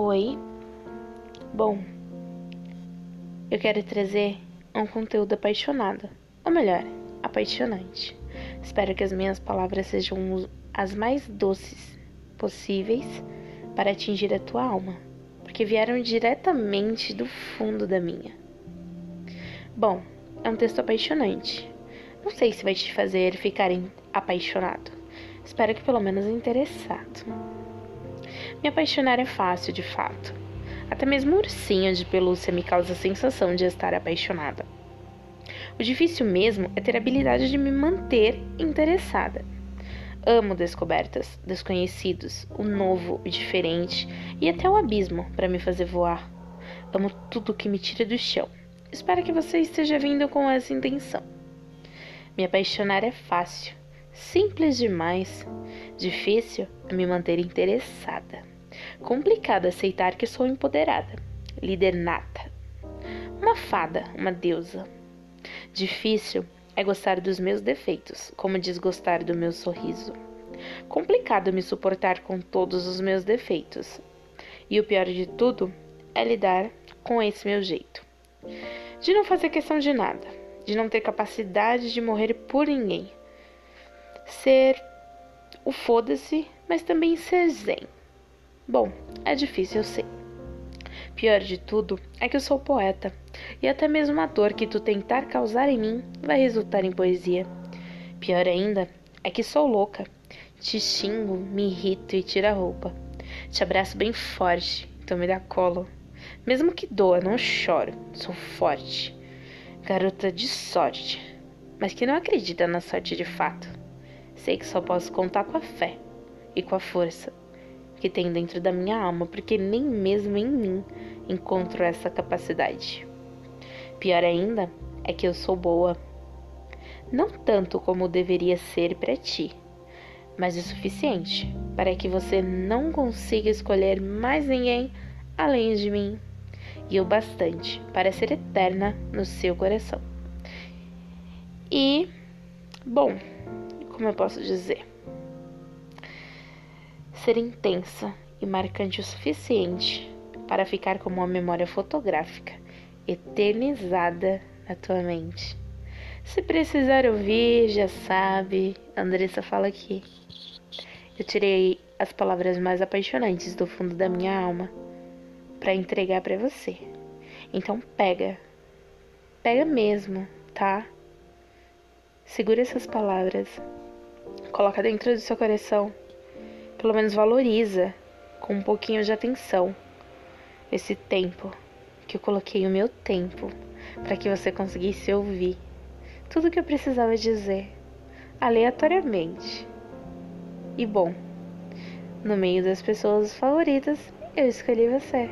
Oi. Bom, eu quero trazer um conteúdo apaixonado, ou melhor, apaixonante. Espero que as minhas palavras sejam as mais doces possíveis para atingir a tua alma, porque vieram diretamente do fundo da minha. Bom, é um texto apaixonante. Não sei se vai te fazer ficar apaixonado. Espero que pelo menos interessado. Me apaixonar é fácil, de fato. Até mesmo um ursinho de pelúcia me causa a sensação de estar apaixonada. O difícil mesmo é ter a habilidade de me manter interessada. Amo descobertas, desconhecidos, o novo, o diferente e até o abismo para me fazer voar. Amo tudo que me tira do chão. Espero que você esteja vindo com essa intenção. Me apaixonar é fácil, simples demais. Difícil é me manter interessada. Complicado aceitar que sou empoderada, líder nata. Uma fada, uma deusa. Difícil é gostar dos meus defeitos, como desgostar do meu sorriso. Complicado me suportar com todos os meus defeitos. E o pior de tudo é lidar com esse meu jeito. De não fazer questão de nada, de não ter capacidade de morrer por ninguém. Ser o foda-se, mas também ser zen. Bom, é difícil, eu sei. Pior de tudo é que eu sou poeta, e até mesmo a dor que tu tentar causar em mim vai resultar em poesia. Pior ainda é que sou louca. Te xingo, me irrito e tiro a roupa. Te abraço bem forte, então me dá colo. Mesmo que doa, não choro, sou forte. Garota de sorte, mas que não acredita na sorte de fato. Sei que só posso contar com a fé e com a força que tem dentro da minha alma, porque nem mesmo em mim encontro essa capacidade. Pior ainda é que eu sou boa. Não tanto como deveria ser para ti, mas o suficiente para que você não consiga escolher mais ninguém além de mim, e o bastante para ser eterna no seu coração. E, bom, como eu posso dizer? ser intensa e marcante o suficiente para ficar como uma memória fotográfica eternizada na tua mente. Se precisar ouvir, já sabe, Andressa fala aqui. Eu tirei as palavras mais apaixonantes do fundo da minha alma para entregar para você. Então pega. Pega mesmo, tá? Segura essas palavras. Coloca dentro do seu coração pelo menos valoriza com um pouquinho de atenção esse tempo que eu coloquei o meu tempo para que você conseguisse ouvir tudo que eu precisava dizer aleatoriamente. E bom, no meio das pessoas favoritas, eu escolhi você.